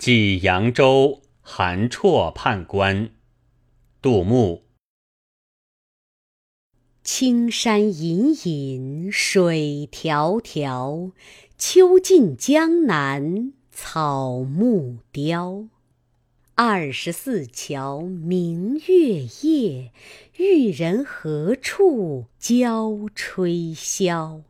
寄扬州韩绰判官。杜牧青山隐隐水迢迢秋尽江南草木凋。二十四桥明月夜玉人何处教吹箫？